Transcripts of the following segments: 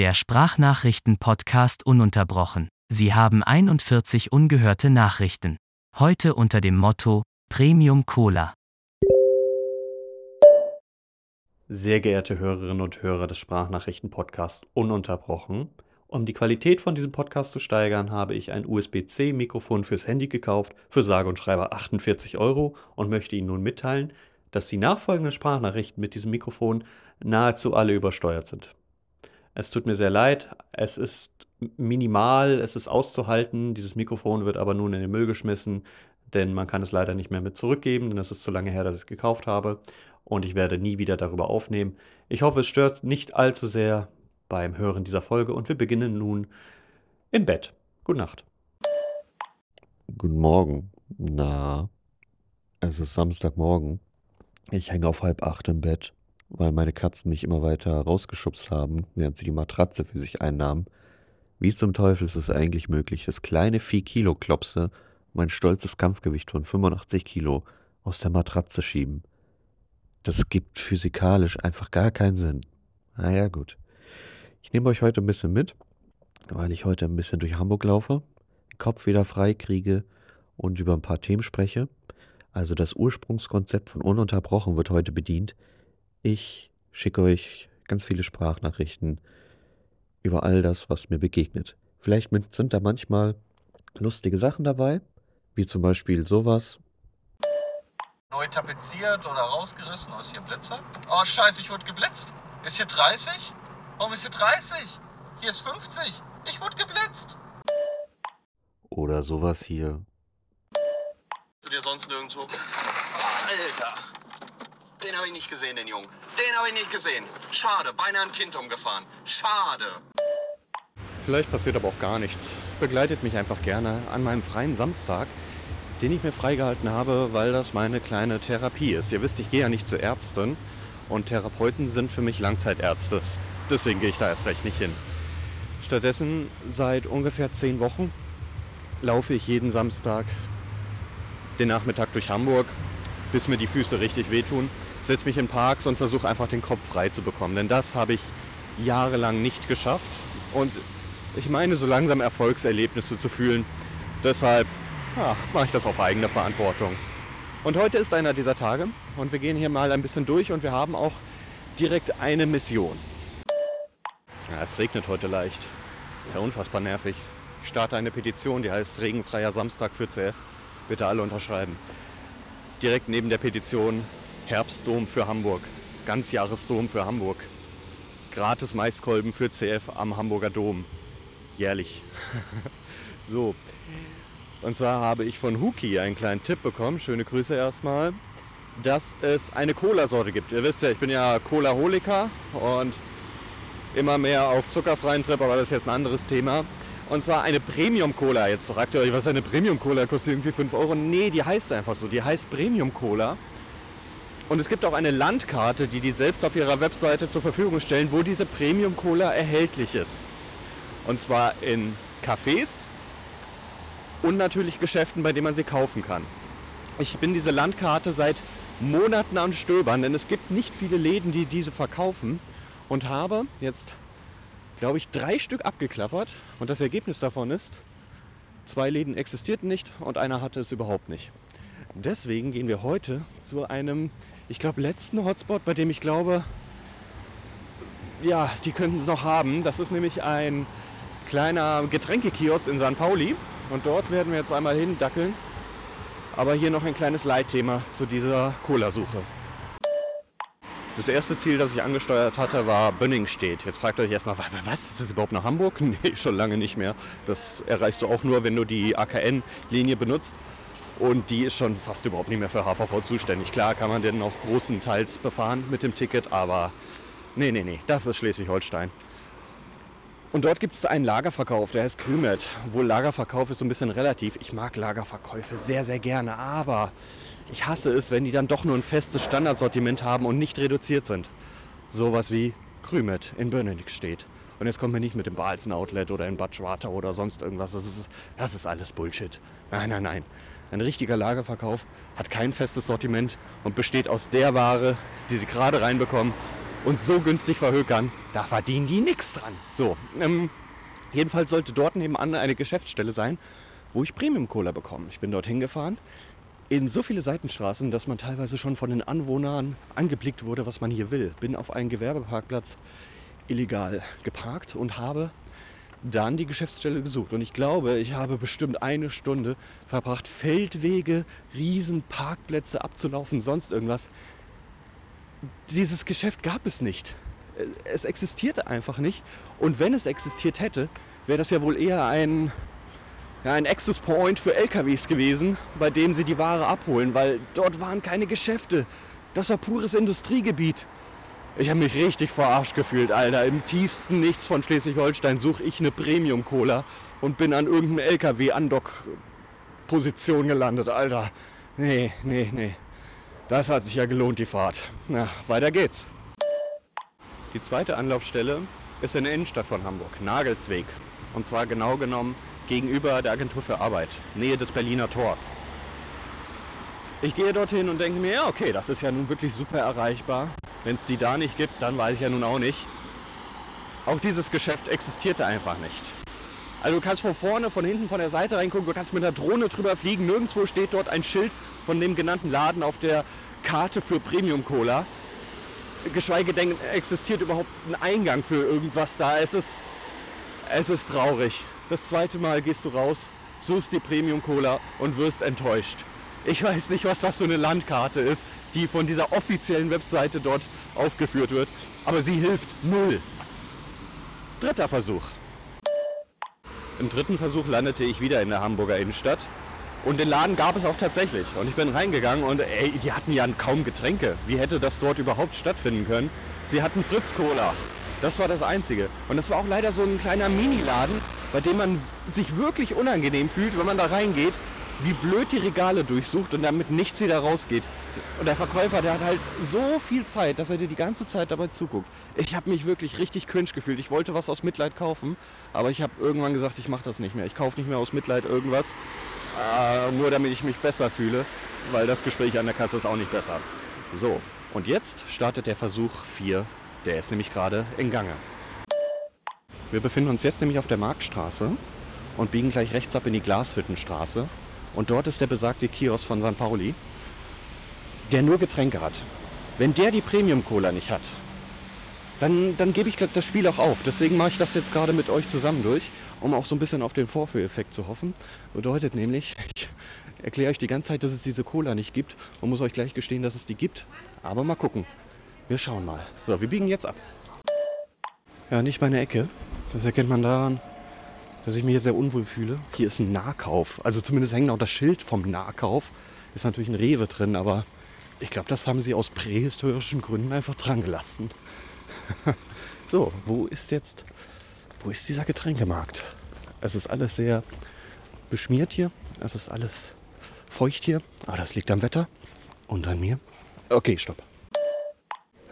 Der Sprachnachrichten-Podcast ununterbrochen. Sie haben 41 ungehörte Nachrichten. Heute unter dem Motto Premium Cola. Sehr geehrte Hörerinnen und Hörer des Sprachnachrichten-Podcasts ununterbrochen. Um die Qualität von diesem Podcast zu steigern, habe ich ein USB-C-Mikrofon fürs Handy gekauft für sage und schreibe 48 Euro und möchte Ihnen nun mitteilen, dass die nachfolgenden Sprachnachrichten mit diesem Mikrofon nahezu alle übersteuert sind. Es tut mir sehr leid, es ist minimal, es ist auszuhalten, dieses Mikrofon wird aber nun in den Müll geschmissen, denn man kann es leider nicht mehr mit zurückgeben, denn es ist zu lange her, dass ich es gekauft habe und ich werde nie wieder darüber aufnehmen. Ich hoffe, es stört nicht allzu sehr beim Hören dieser Folge und wir beginnen nun im Bett. Gute Nacht. Guten Morgen. Na, es ist Samstagmorgen. Ich hänge auf halb acht im Bett, weil meine Katzen mich immer weiter rausgeschubst haben, während sie die Matratze für sich einnahmen. Wie zum Teufel ist es eigentlich möglich, dass kleine 4 Kilo Klopse mein stolzes Kampfgewicht von 85 Kilo aus der Matratze schieben? Das gibt physikalisch einfach gar keinen Sinn. Naja, gut. Ich nehme euch heute ein bisschen mit, weil ich heute ein bisschen durch Hamburg laufe, den Kopf wieder frei kriege und über ein paar Themen spreche. Also das Ursprungskonzept von ununterbrochen wird heute bedient. Ich schicke euch ganz viele Sprachnachrichten über all das, was mir begegnet. Vielleicht sind da manchmal lustige Sachen dabei, wie zum Beispiel sowas. Neu tapeziert oder rausgerissen aus hier Blitzer. Oh scheiße, ich wurde geblitzt. Ist hier 30? Warum ist hier 30? Hier ist 50. Ich wurde geblitzt. Oder sowas hier du dir sonst nirgendwo. Alter! Den habe ich nicht gesehen, den Jungen. Den habe ich nicht gesehen. Schade, beinahe ein Kind umgefahren. Schade. Vielleicht passiert aber auch gar nichts. Begleitet mich einfach gerne an meinem freien Samstag, den ich mir freigehalten habe, weil das meine kleine Therapie ist. Ihr wisst, ich gehe ja nicht zu Ärzten und Therapeuten sind für mich Langzeitärzte. Deswegen gehe ich da erst recht nicht hin. Stattdessen seit ungefähr zehn Wochen laufe ich jeden Samstag den Nachmittag durch Hamburg, bis mir die Füße richtig wehtun, setze mich in Parks und versuche einfach den Kopf frei zu bekommen. Denn das habe ich jahrelang nicht geschafft. Und ich meine, so langsam Erfolgserlebnisse zu fühlen. Deshalb ja, mache ich das auf eigene Verantwortung. Und heute ist einer dieser Tage und wir gehen hier mal ein bisschen durch und wir haben auch direkt eine Mission. Ja, es regnet heute leicht. Ist ja unfassbar nervig. Ich starte eine Petition, die heißt Regenfreier Samstag für CF. Bitte alle unterschreiben. Direkt neben der Petition Herbstdom für Hamburg. Ganzjahresdom für Hamburg. Gratis Maiskolben für CF am Hamburger Dom. Jährlich. so. Und zwar habe ich von Huki einen kleinen Tipp bekommen. Schöne Grüße erstmal. Dass es eine Cola-Sorte gibt. Ihr wisst ja, ich bin ja Cola-Holiker und immer mehr auf zuckerfreien Trip, aber das ist jetzt ein anderes Thema. Und zwar eine Premium Cola. Jetzt fragt ihr euch, was eine Premium Cola? Kostet irgendwie 5 Euro. Nee, die heißt einfach so. Die heißt Premium Cola. Und es gibt auch eine Landkarte, die die selbst auf ihrer Webseite zur Verfügung stellen, wo diese Premium Cola erhältlich ist. Und zwar in Cafés und natürlich Geschäften, bei denen man sie kaufen kann. Ich bin diese Landkarte seit Monaten am Stöbern, denn es gibt nicht viele Läden, die diese verkaufen. Und habe jetzt glaube ich, drei Stück abgeklappert. Und das Ergebnis davon ist, zwei Läden existierten nicht und einer hatte es überhaupt nicht. Deswegen gehen wir heute zu einem, ich glaube, letzten Hotspot, bei dem ich glaube, ja, die könnten es noch haben. Das ist nämlich ein kleiner Getränkekiosk in St. Pauli. Und dort werden wir jetzt einmal hindackeln. Aber hier noch ein kleines Leitthema zu dieser Cola-Suche. Das erste Ziel, das ich angesteuert hatte, war Bönningstedt. Jetzt fragt euch erstmal, was, ist das überhaupt nach Hamburg? Nee, schon lange nicht mehr. Das erreichst du auch nur, wenn du die AKN-Linie benutzt. Und die ist schon fast überhaupt nicht mehr für HVV zuständig. Klar kann man den auch großenteils befahren mit dem Ticket, aber nee, nee, nee, das ist Schleswig-Holstein. Und dort gibt es einen Lagerverkauf, der heißt Krümet. Wohl Lagerverkauf ist so ein bisschen relativ. Ich mag Lagerverkäufe sehr, sehr gerne, aber ich hasse es, wenn die dann doch nur ein festes Standardsortiment haben und nicht reduziert sind. Sowas wie Krümet in Benedikt steht. Und jetzt kommen wir nicht mit dem Balzen Outlet oder in Bad Schwartau oder sonst irgendwas. Das ist, das ist alles Bullshit. Nein, nein, nein. Ein richtiger Lagerverkauf hat kein festes Sortiment und besteht aus der Ware, die sie gerade reinbekommen und so günstig verhökern, da verdienen die nichts dran. So, ähm, jedenfalls sollte dort nebenan eine Geschäftsstelle sein, wo ich Premium Cola bekomme. Ich bin dorthin gefahren in so viele Seitenstraßen, dass man teilweise schon von den Anwohnern angeblickt wurde, was man hier will. Bin auf einen Gewerbeparkplatz illegal geparkt und habe dann die Geschäftsstelle gesucht. Und ich glaube, ich habe bestimmt eine Stunde verbracht, Feldwege, Riesenparkplätze abzulaufen, sonst irgendwas. Dieses Geschäft gab es nicht. Es existierte einfach nicht. Und wenn es existiert hätte, wäre das ja wohl eher ein, ja, ein Access Point für LKWs gewesen, bei dem sie die Ware abholen, weil dort waren keine Geschäfte. Das war pures Industriegebiet. Ich habe mich richtig verarscht gefühlt, Alter. Im tiefsten Nichts von Schleswig-Holstein suche ich eine Premium-Cola und bin an irgendeinem LKW-Andock-Position gelandet, Alter. Nee, nee, nee. Das hat sich ja gelohnt, die Fahrt. Na, weiter geht's. Die zweite Anlaufstelle ist in der Innenstadt von Hamburg, Nagelsweg. Und zwar genau genommen gegenüber der Agentur für Arbeit, Nähe des Berliner Tors. Ich gehe dorthin und denke mir, ja, okay, das ist ja nun wirklich super erreichbar. Wenn es die da nicht gibt, dann weiß ich ja nun auch nicht. Auch dieses Geschäft existierte einfach nicht. Also du kannst von vorne, von hinten, von der Seite reingucken, du kannst mit einer Drohne drüber fliegen. Nirgendwo steht dort ein Schild von dem genannten Laden auf der Karte für Premium Cola. Geschweige denn existiert überhaupt ein Eingang für irgendwas da. Es ist, es ist traurig. Das zweite Mal gehst du raus, suchst die Premium Cola und wirst enttäuscht. Ich weiß nicht, was das für eine Landkarte ist, die von dieser offiziellen Webseite dort aufgeführt wird, aber sie hilft null. Dritter Versuch. Im dritten Versuch landete ich wieder in der Hamburger Innenstadt und den Laden gab es auch tatsächlich. Und ich bin reingegangen und ey, die hatten ja kaum Getränke. Wie hätte das dort überhaupt stattfinden können? Sie hatten Fritz Cola. Das war das Einzige. Und das war auch leider so ein kleiner Mini-Laden, bei dem man sich wirklich unangenehm fühlt, wenn man da reingeht, wie blöd die Regale durchsucht und damit nichts wieder rausgeht. Und der Verkäufer, der hat halt so viel Zeit, dass er dir die ganze Zeit dabei zuguckt. Ich habe mich wirklich richtig cringe gefühlt. Ich wollte was aus Mitleid kaufen, aber ich habe irgendwann gesagt, ich mache das nicht mehr. Ich kaufe nicht mehr aus Mitleid irgendwas, äh, nur damit ich mich besser fühle, weil das Gespräch an der Kasse ist auch nicht besser. So, und jetzt startet der Versuch 4. Der ist nämlich gerade in Gange. Wir befinden uns jetzt nämlich auf der Marktstraße und biegen gleich rechts ab in die Glashüttenstraße. Und dort ist der besagte Kiosk von St. Pauli, der nur Getränke hat. Wenn der die Premium Cola nicht hat, dann, dann gebe ich das Spiel auch auf. Deswegen mache ich das jetzt gerade mit euch zusammen durch, um auch so ein bisschen auf den Vorführeffekt zu hoffen. Bedeutet nämlich, ich erkläre euch die ganze Zeit, dass es diese Cola nicht gibt und muss euch gleich gestehen, dass es die gibt. Aber mal gucken. Wir schauen mal. So, wir biegen jetzt ab. Ja, nicht meine Ecke. Das erkennt man daran, dass ich mich hier sehr unwohl fühle. Hier ist ein Nahkauf. Also zumindest hängt auch das Schild vom Nahkauf. Ist natürlich ein Rewe drin, aber ich glaube, das haben sie aus prähistorischen Gründen einfach dran gelassen. so, wo ist jetzt, wo ist dieser Getränkemarkt? Es ist alles sehr beschmiert hier. Es ist alles feucht hier. Aber das liegt am Wetter und an mir. Okay, stopp.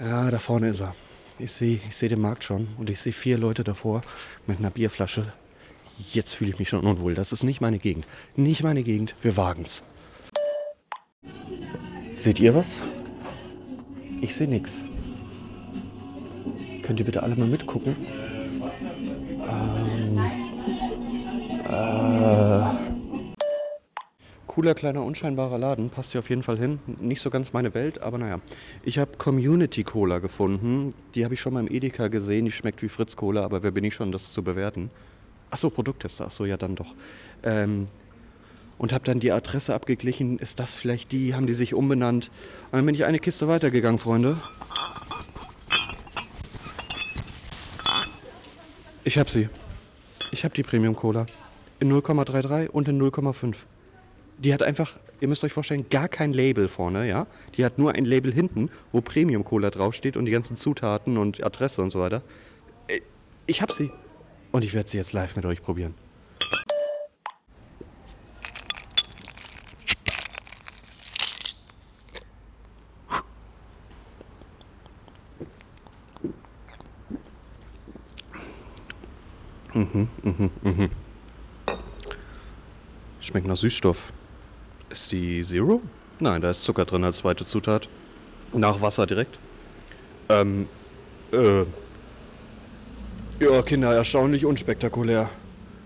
Ja, da vorne ist er. Ich sehe ich seh den Markt schon und ich sehe vier Leute davor mit einer Bierflasche Jetzt fühle ich mich schon unwohl. Das ist nicht meine Gegend. Nicht meine Gegend. Wir wagen's. Seht ihr was? Ich sehe nichts. Könnt ihr bitte alle mal mitgucken? Ähm, äh, cooler, kleiner, unscheinbarer Laden. Passt hier auf jeden Fall hin. Nicht so ganz meine Welt, aber naja. Ich habe Community Cola gefunden. Die habe ich schon mal im Edeka gesehen. Die schmeckt wie Fritz Cola, aber wer bin ich schon, das zu bewerten? Achso, Produkttester, achso, ja dann doch. Ähm, und habe dann die Adresse abgeglichen. Ist das vielleicht die? Haben die sich umbenannt? Und dann bin ich eine Kiste weitergegangen, Freunde. Ich habe sie. Ich habe die Premium Cola. In 0,33 und in 0,5. Die hat einfach, ihr müsst euch vorstellen, gar kein Label vorne, ja? Die hat nur ein Label hinten, wo Premium Cola draufsteht und die ganzen Zutaten und Adresse und so weiter. Äh, ich habe sie. Und ich werde sie jetzt live mit euch probieren. Mhm, mhm, mhm. Schmeckt nach Süßstoff. Ist die Zero? Nein, da ist Zucker drin als zweite Zutat. Nach Wasser direkt. Ähm, Äh. Ja, Kinder, erstaunlich unspektakulär.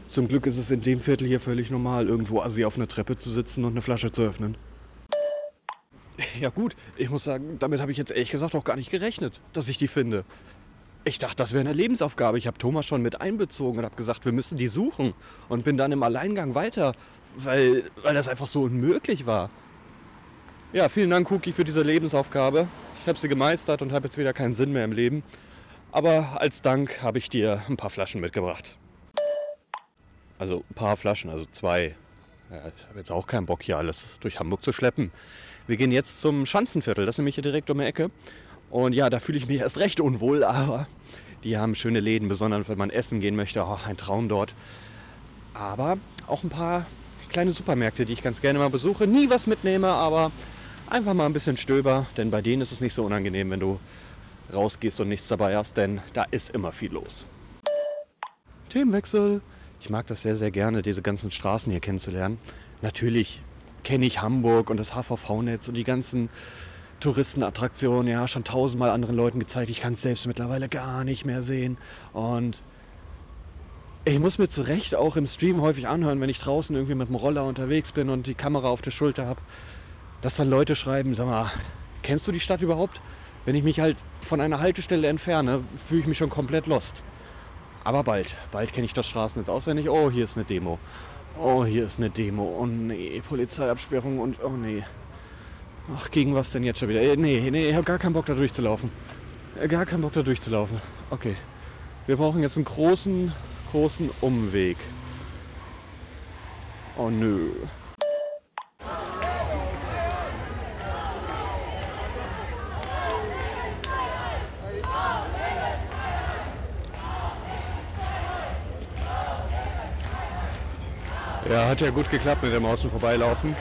Zum Glück ist es in dem Viertel hier völlig normal, irgendwo assi auf einer Treppe zu sitzen und eine Flasche zu öffnen. Ja gut, ich muss sagen, damit habe ich jetzt ehrlich gesagt auch gar nicht gerechnet, dass ich die finde. Ich dachte, das wäre eine Lebensaufgabe. Ich habe Thomas schon mit einbezogen und habe gesagt, wir müssen die suchen. Und bin dann im Alleingang weiter, weil, weil das einfach so unmöglich war. Ja, vielen Dank, Cookie, für diese Lebensaufgabe. Ich habe sie gemeistert und habe jetzt wieder keinen Sinn mehr im Leben. Aber als Dank habe ich dir ein paar Flaschen mitgebracht. Also ein paar Flaschen, also zwei. Ja, ich habe jetzt auch keinen Bock, hier alles durch Hamburg zu schleppen. Wir gehen jetzt zum Schanzenviertel, das ist nämlich hier direkt um die Ecke. Und ja, da fühle ich mich erst recht unwohl, aber die haben schöne Läden, besonders wenn man essen gehen möchte. Oh, ein Traum dort. Aber auch ein paar kleine Supermärkte, die ich ganz gerne mal besuche. Nie was mitnehme, aber einfach mal ein bisschen stöber, denn bei denen ist es nicht so unangenehm, wenn du rausgehst und nichts dabei hast, denn da ist immer viel los. Themenwechsel. Ich mag das sehr, sehr gerne, diese ganzen Straßen hier kennenzulernen. Natürlich kenne ich Hamburg und das HVV-Netz und die ganzen Touristenattraktionen, ja, schon tausendmal anderen Leuten gezeigt. Ich kann es selbst mittlerweile gar nicht mehr sehen. Und ich muss mir zu Recht auch im Stream häufig anhören, wenn ich draußen irgendwie mit dem Roller unterwegs bin und die Kamera auf der Schulter habe, dass dann Leute schreiben, sag mal, kennst du die Stadt überhaupt? Wenn ich mich halt von einer Haltestelle entferne, fühle ich mich schon komplett lost. Aber bald, bald kenne ich das Straßennetz auswendig. Oh, hier ist eine Demo. Oh, hier ist eine Demo. Oh nee, Polizeiabsperrung und oh nee. Ach, gegen was denn jetzt schon wieder? Äh, nee, nee, ich habe gar keinen Bock da durchzulaufen. Äh, gar keinen Bock da durchzulaufen. Okay. Wir brauchen jetzt einen großen, großen Umweg. Oh nö. Ja, hat ja gut geklappt mit dem Außen vorbeilaufen.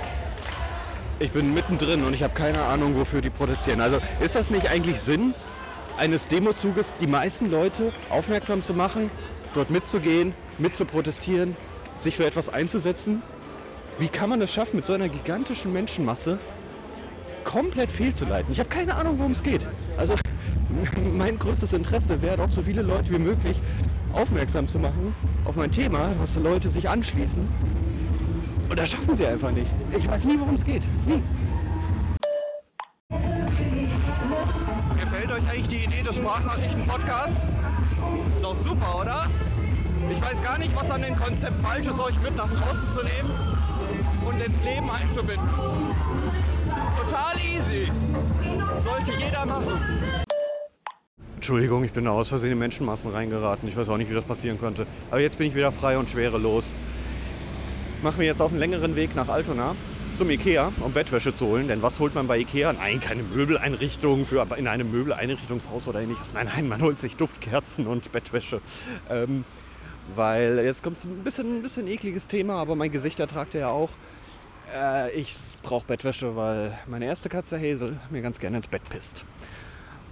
Ich bin mittendrin und ich habe keine Ahnung, wofür die protestieren. Also ist das nicht eigentlich Sinn eines Demozuges, die meisten Leute aufmerksam zu machen, dort mitzugehen, mitzuprotestieren, sich für etwas einzusetzen? Wie kann man es schaffen, mit so einer gigantischen Menschenmasse komplett fehlzuleiten? Ich habe keine Ahnung, worum es geht. Also mein größtes Interesse wäre doch, so viele Leute wie möglich aufmerksam zu machen auf mein Thema, dass Leute sich anschließen. Und das schaffen sie einfach nicht. Ich weiß nie, worum es geht. Nie. Gefällt euch eigentlich die Idee des Sprachnachrichten-Podcasts? Ist doch super, oder? Ich weiß gar nicht, was an dem Konzept falsch ist, euch mit nach draußen zu nehmen und ins Leben einzubinden. Total easy. Sollte jeder machen. Entschuldigung, ich bin aus Versehen in Menschenmassen reingeraten. Ich weiß auch nicht, wie das passieren konnte. Aber jetzt bin ich wieder frei und schwerelos. Machen wir jetzt auf einen längeren Weg nach Altona zum Ikea, um Bettwäsche zu holen. Denn was holt man bei Ikea? Nein, keine Möbeleinrichtung für in einem Möbeleinrichtungshaus oder ähnliches. Nein, nein, man holt sich Duftkerzen und Bettwäsche. Ähm, weil jetzt kommt ein bisschen, ein bisschen ekliges Thema, aber mein Gesicht ertragt er ja auch. Äh, ich brauche Bettwäsche, weil meine erste Katze Hazel mir ganz gerne ins Bett pisst.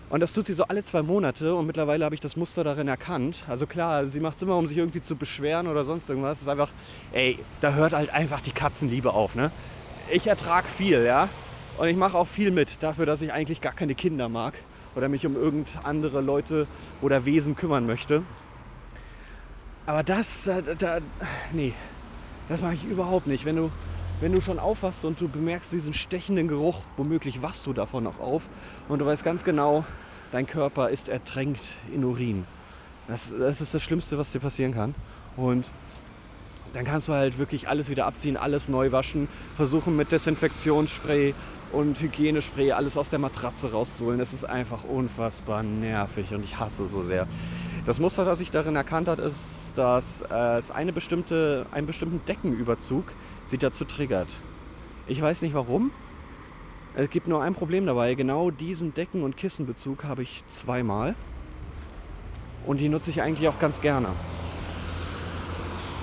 Und das tut sie so alle zwei Monate und mittlerweile habe ich das Muster darin erkannt. Also klar, sie macht es immer, um sich irgendwie zu beschweren oder sonst irgendwas. Es ist einfach, ey, da hört halt einfach die Katzenliebe auf, ne? Ich ertrage viel, ja? Und ich mache auch viel mit dafür, dass ich eigentlich gar keine Kinder mag oder mich um irgend andere Leute oder Wesen kümmern möchte. Aber das, äh, da, nee, das mache ich überhaupt nicht. Wenn du, wenn du schon aufwachst und du bemerkst diesen stechenden Geruch, womöglich wachst du davon noch auf und du weißt ganz genau, dein Körper ist ertränkt in Urin. Das, das ist das Schlimmste, was dir passieren kann. Und dann kannst du halt wirklich alles wieder abziehen, alles neu waschen, versuchen mit Desinfektionsspray und Hygienespray alles aus der Matratze rauszuholen. Das ist einfach unfassbar nervig und ich hasse so sehr. Das Muster, das ich darin erkannt habe, ist, dass äh, es eine bestimmte, einen bestimmten Deckenüberzug sie dazu triggert. Ich weiß nicht warum, es gibt nur ein Problem dabei. Genau diesen Decken- und Kissenbezug habe ich zweimal. Und die nutze ich eigentlich auch ganz gerne.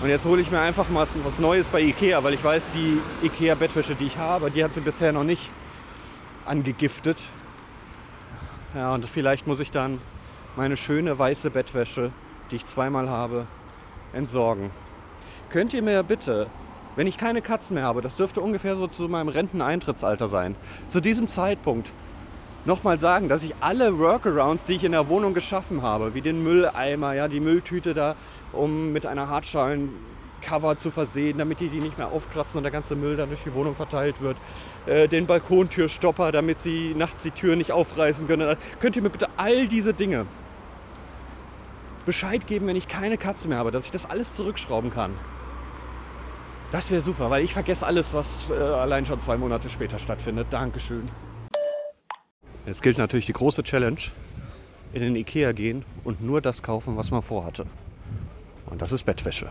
Und jetzt hole ich mir einfach mal was Neues bei Ikea, weil ich weiß, die Ikea-Bettwäsche, die ich habe, die hat sie bisher noch nicht angegiftet. Ja, und vielleicht muss ich dann meine schöne weiße Bettwäsche, die ich zweimal habe, entsorgen. Könnt ihr mir bitte wenn ich keine Katzen mehr habe, das dürfte ungefähr so zu meinem Renteneintrittsalter sein, zu diesem Zeitpunkt nochmal sagen, dass ich alle Workarounds, die ich in der Wohnung geschaffen habe, wie den Mülleimer, ja, die Mülltüte da, um mit einer Hartschalen-Cover zu versehen, damit die die nicht mehr aufkratzen und der ganze Müll dann durch die Wohnung verteilt wird. Äh, den Balkontürstopper, damit sie nachts die Tür nicht aufreißen können. Könnt ihr mir bitte all diese Dinge Bescheid geben, wenn ich keine Katze mehr habe, dass ich das alles zurückschrauben kann. Das wäre super, weil ich vergesse alles, was äh, allein schon zwei Monate später stattfindet. Dankeschön. Jetzt gilt natürlich die große Challenge, in den Ikea gehen und nur das kaufen, was man vorhatte. Und das ist Bettwäsche.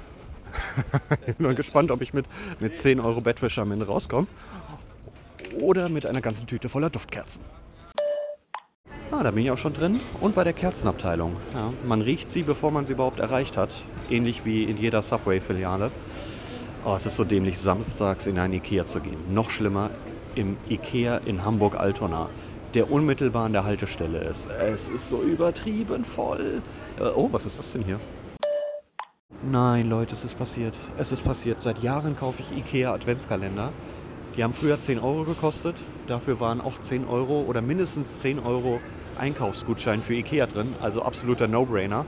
ich bin gespannt, ob ich mit, mit 10 Euro Bettwäsche am Ende rauskomme. Oder mit einer ganzen Tüte voller Duftkerzen. Ah, da bin ich auch schon drin. Und bei der Kerzenabteilung. Ja, man riecht sie, bevor man sie überhaupt erreicht hat. Ähnlich wie in jeder Subway-Filiale. Oh, es ist so dämlich, samstags in ein Ikea zu gehen. Noch schlimmer, im Ikea in Hamburg-Altona, der unmittelbar an der Haltestelle ist. Es ist so übertrieben voll. Äh, oh, was ist das denn hier? Nein, Leute, es ist passiert. Es ist passiert. Seit Jahren kaufe ich Ikea Adventskalender. Die haben früher 10 Euro gekostet. Dafür waren auch 10 Euro oder mindestens 10 Euro Einkaufsgutschein für Ikea drin. Also absoluter No-Brainer,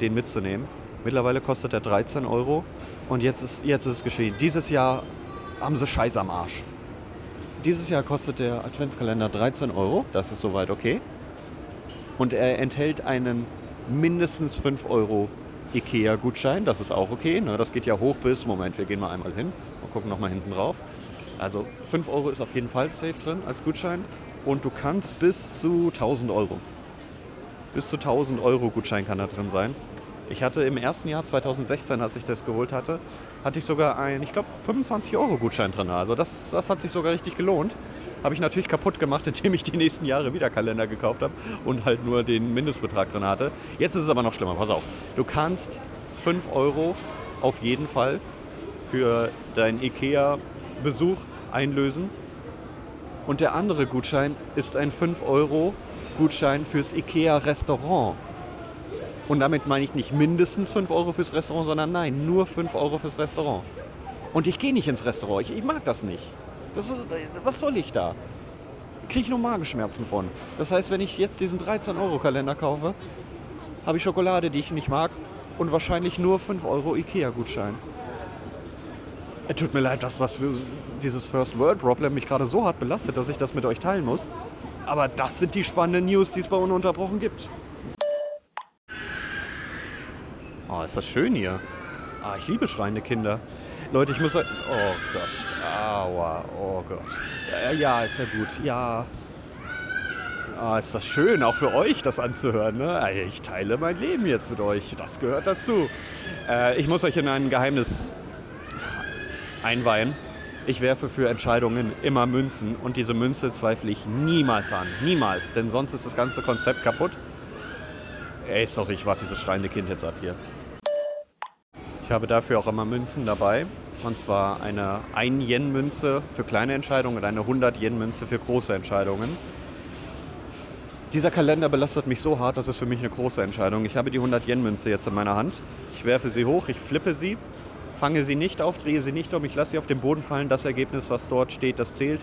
den mitzunehmen. Mittlerweile kostet er 13 Euro und jetzt ist, jetzt ist es geschehen. Dieses Jahr haben sie Scheiß am Arsch. Dieses Jahr kostet der Adventskalender 13 Euro. Das ist soweit okay. Und er enthält einen mindestens 5 Euro IKEA-Gutschein. Das ist auch okay. Ne? Das geht ja hoch bis, Moment, wir gehen mal einmal hin und gucken nochmal hinten drauf. Also 5 Euro ist auf jeden Fall safe drin als Gutschein. Und du kannst bis zu 1000 Euro. Bis zu 1000 Euro Gutschein kann da drin sein. Ich hatte im ersten Jahr 2016, als ich das geholt hatte, hatte ich sogar einen, ich glaube, 25 Euro Gutschein drin. Also das, das hat sich sogar richtig gelohnt. Habe ich natürlich kaputt gemacht, indem ich die nächsten Jahre wieder Kalender gekauft habe und halt nur den Mindestbetrag drin hatte. Jetzt ist es aber noch schlimmer, pass auf. Du kannst 5 Euro auf jeden Fall für deinen IKEA-Besuch einlösen. Und der andere Gutschein ist ein 5 Euro Gutschein fürs IKEA-Restaurant. Und damit meine ich nicht mindestens 5 Euro fürs Restaurant, sondern nein, nur 5 Euro fürs Restaurant. Und ich gehe nicht ins Restaurant, ich, ich mag das nicht. Das ist, was soll ich da? Kriege ich nur Magenschmerzen von. Das heißt, wenn ich jetzt diesen 13-Euro-Kalender kaufe, habe ich Schokolade, die ich nicht mag und wahrscheinlich nur 5 Euro Ikea-Gutschein. Tut mir leid, dass das dieses First World Problem mich gerade so hart belastet, dass ich das mit euch teilen muss. Aber das sind die spannenden News, die es bei Ununterbrochen gibt. Oh, ist das schön hier. Ah, ich liebe schreiende Kinder. Leute, ich muss... Oh Gott. Aua. Oh Gott. Ja, ja, ist ja gut. Ja. Ah, ist das schön, auch für euch das anzuhören. Ne? Ich teile mein Leben jetzt mit euch. Das gehört dazu. Äh, ich muss euch in ein Geheimnis einweihen. Ich werfe für Entscheidungen immer Münzen und diese Münze zweifle ich niemals an. Niemals. Denn sonst ist das ganze Konzept kaputt. Ey, sorry, ich warte dieses schreiende Kind jetzt ab hier. Ich habe dafür auch immer Münzen dabei. Und zwar eine 1-Yen-Münze für kleine Entscheidungen und eine 100-Yen-Münze für große Entscheidungen. Dieser Kalender belastet mich so hart, dass es für mich eine große Entscheidung. Ich habe die 100-Yen-Münze jetzt in meiner Hand. Ich werfe sie hoch, ich flippe sie, fange sie nicht auf, drehe sie nicht um, ich lasse sie auf den Boden fallen. Das Ergebnis, was dort steht, das zählt.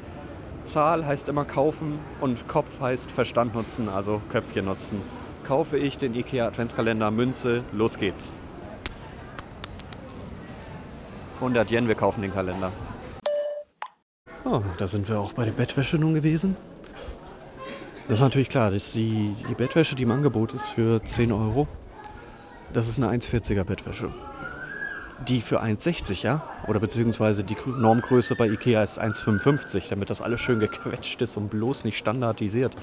Zahl heißt immer kaufen und Kopf heißt Verstand nutzen, also Köpfchen nutzen. Kaufe ich den IKEA Adventskalender Münze, los geht's. 100 Yen, wir kaufen den Kalender. Oh, da sind wir auch bei der Bettwäsche nun gewesen. Das ist natürlich klar, dass die, die Bettwäsche, die im Angebot ist für 10 Euro, das ist eine 1,40er Bettwäsche. Die für 1,60, ja? Oder beziehungsweise die Normgröße bei Ikea ist 1,55, damit das alles schön gequetscht ist und bloß nicht standardisiert.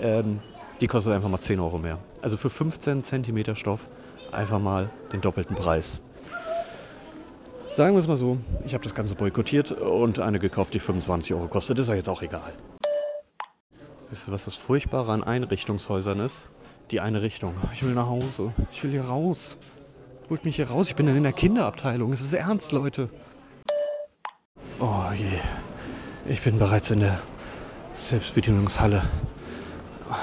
Ähm, die kostet einfach mal 10 Euro mehr. Also für 15 cm Stoff einfach mal den doppelten Preis. Sagen wir es mal so, ich habe das Ganze boykottiert und eine gekauft, die 25 Euro kostet. Ist ja jetzt auch egal. Wisst ihr, was das Furchtbare an Einrichtungshäusern ist? Die eine Richtung. Ich will nach Hause. Ich will hier raus. Holt mich hier raus. Ich bin dann in der Kinderabteilung. Es ist ernst, Leute. Oh je. Ich bin bereits in der Selbstbedienungshalle.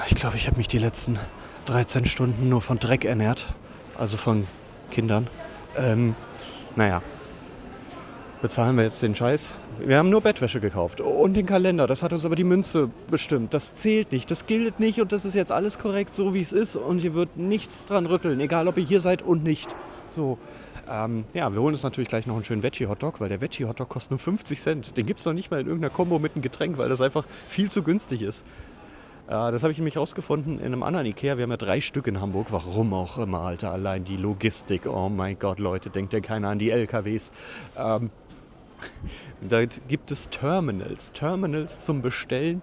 Ich glaube, ich habe mich die letzten 13 Stunden nur von Dreck ernährt. Also von Kindern. Ähm, naja, bezahlen wir jetzt den Scheiß. Wir haben nur Bettwäsche gekauft und den Kalender. Das hat uns aber die Münze bestimmt. Das zählt nicht, das gilt nicht und das ist jetzt alles korrekt, so wie es ist. Und hier wird nichts dran rütteln, egal ob ihr hier seid und nicht. So. Ähm, ja, wir holen uns natürlich gleich noch einen schönen Veggie-Hotdog, weil der Veggie-Hotdog kostet nur 50 Cent. Den gibt es noch nicht mal in irgendeiner Kombo mit einem Getränk, weil das einfach viel zu günstig ist. Äh, das habe ich nämlich rausgefunden in einem anderen Ikea. Wir haben ja drei Stück in Hamburg. Warum auch immer, Alter. Allein die Logistik. Oh mein Gott, Leute, denkt ja keiner an die LKWs. Ähm, da gibt es Terminals. Terminals zum Bestellen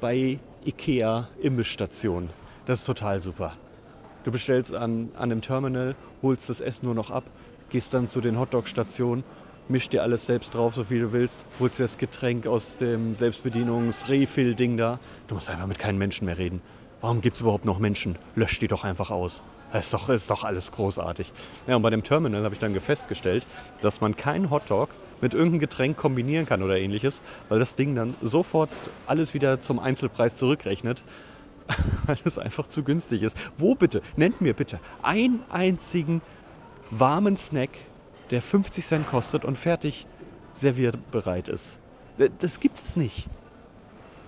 bei Ikea Imbissstationen. Das ist total super. Du bestellst an, an einem Terminal, holst das Essen nur noch ab, gehst dann zu den Hotdog-Stationen, mischst dir alles selbst drauf, so viel du willst, holst dir das Getränk aus dem Selbstbedienungs-Refill-Ding da. Du musst einfach mit keinem Menschen mehr reden. Warum gibt es überhaupt noch Menschen? Lösch die doch einfach aus. Das ist doch, ist doch alles großartig. Ja, und bei dem Terminal habe ich dann festgestellt, dass man keinen Hotdog mit irgendeinem Getränk kombinieren kann oder ähnliches, weil das Ding dann sofort alles wieder zum Einzelpreis zurückrechnet, weil es einfach zu günstig ist. Wo bitte? Nennt mir bitte einen einzigen warmen Snack, der 50 Cent kostet und fertig servierbereit ist. Das gibt es nicht.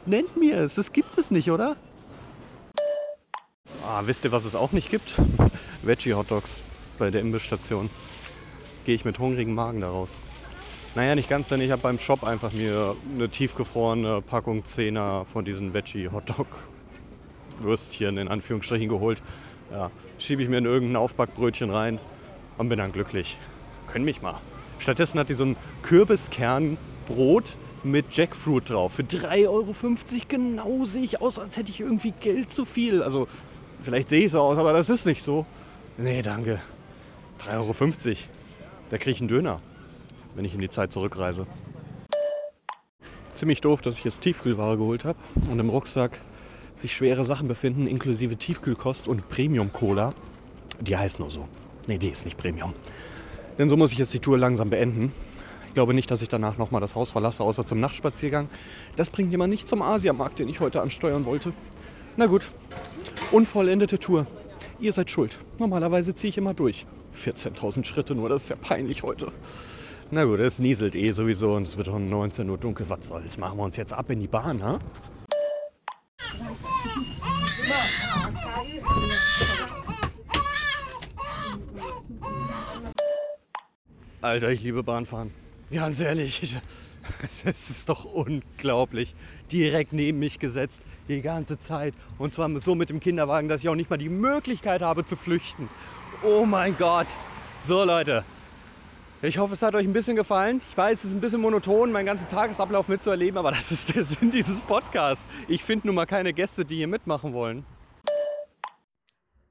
Nennt mir es, das gibt es nicht, oder? Ah, wisst ihr, was es auch nicht gibt? Veggie Hotdogs bei der Imbisstation. Gehe ich mit hungrigem Magen daraus. Naja, nicht ganz, denn ich habe beim Shop einfach mir eine tiefgefrorene Packung 10er von diesen Veggie Hotdog Würstchen in Anführungsstrichen geholt. Ja, schiebe ich mir in irgendein Aufbackbrötchen rein und bin dann glücklich. Können mich mal. Stattdessen hat die so ein Kürbiskernbrot mit Jackfruit drauf. Für 3,50 Euro genau sehe ich aus, als hätte ich irgendwie Geld zu viel. Also, vielleicht sehe ich so aus, aber das ist nicht so. Nee, danke. 3,50 Euro. Da kriege ich einen Döner, wenn ich in die Zeit zurückreise. Ziemlich doof, dass ich jetzt Tiefkühlware geholt habe und im Rucksack sich schwere Sachen befinden, inklusive Tiefkühlkost und Premium-Cola. Die heißt nur so. Nee, die ist nicht Premium. Denn so muss ich jetzt die Tour langsam beenden. Ich glaube nicht, dass ich danach nochmal das Haus verlasse, außer zum Nachtspaziergang. Das bringt jemand nicht zum Asiamarkt, den ich heute ansteuern wollte. Na gut, unvollendete Tour. Ihr seid schuld. Normalerweise ziehe ich immer durch. 14.000 Schritte nur, das ist ja peinlich heute. Na gut, es nieselt eh sowieso und es wird um 19 Uhr dunkel. Was soll's? Machen wir uns jetzt ab in die Bahn, ha? Alter, ich liebe Bahnfahren. Ganz ehrlich, es ist doch unglaublich. Direkt neben mich gesetzt, die ganze Zeit. Und zwar so mit dem Kinderwagen, dass ich auch nicht mal die Möglichkeit habe zu flüchten. Oh mein Gott. So Leute, ich hoffe, es hat euch ein bisschen gefallen. Ich weiß, es ist ein bisschen monoton, meinen ganzen Tagesablauf mitzuerleben, aber das ist der Sinn dieses Podcasts. Ich finde nun mal keine Gäste, die hier mitmachen wollen.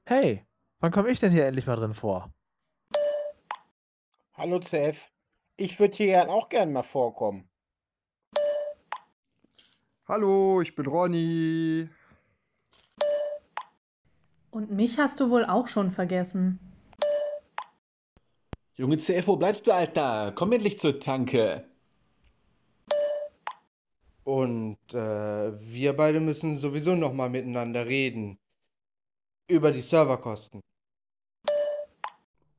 Hey, wann komme ich denn hier endlich mal drin vor? Hallo CF, ich würde hier gern auch gern mal vorkommen. Hallo, ich bin Ronny. Und mich hast du wohl auch schon vergessen. Junge CF, wo bleibst du, Alter? Komm endlich zur Tanke. Und äh, wir beide müssen sowieso nochmal miteinander reden. Über die Serverkosten.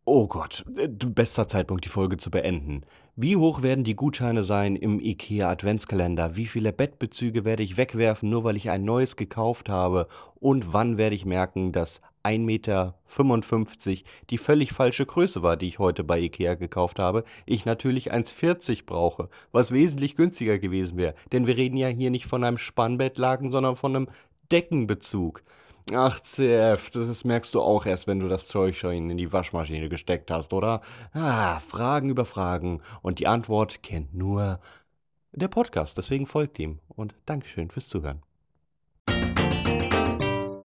Oh Gott, äh, bester Zeitpunkt, die Folge zu beenden. Wie hoch werden die Gutscheine sein im IKEA Adventskalender? Wie viele Bettbezüge werde ich wegwerfen, nur weil ich ein neues gekauft habe? Und wann werde ich merken, dass 1,55 Meter die völlig falsche Größe war, die ich heute bei IKEA gekauft habe? Ich natürlich 1,40 brauche, was wesentlich günstiger gewesen wäre. Denn wir reden ja hier nicht von einem Spannbettlaken, sondern von einem Deckenbezug. Ach, CF, das merkst du auch erst, wenn du das Zeug schon in die Waschmaschine gesteckt hast, oder? Ah, Fragen über Fragen. Und die Antwort kennt nur der Podcast. Deswegen folgt ihm. Und Dankeschön fürs Zuhören.